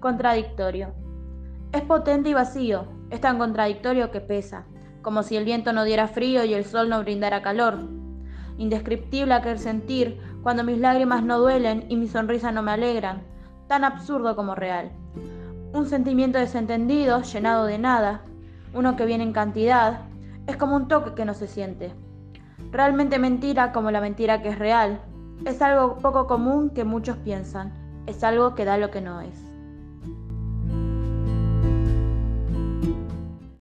Contradictorio. Es potente y vacío, es tan contradictorio que pesa, como si el viento no diera frío y el sol no brindara calor. Indescriptible aquel sentir cuando mis lágrimas no duelen y mi sonrisa no me alegran, tan absurdo como real. Un sentimiento desentendido, llenado de nada, uno que viene en cantidad, es como un toque que no se siente. Realmente mentira como la mentira que es real. Es algo poco común que muchos piensan. Es algo que da lo que no es. you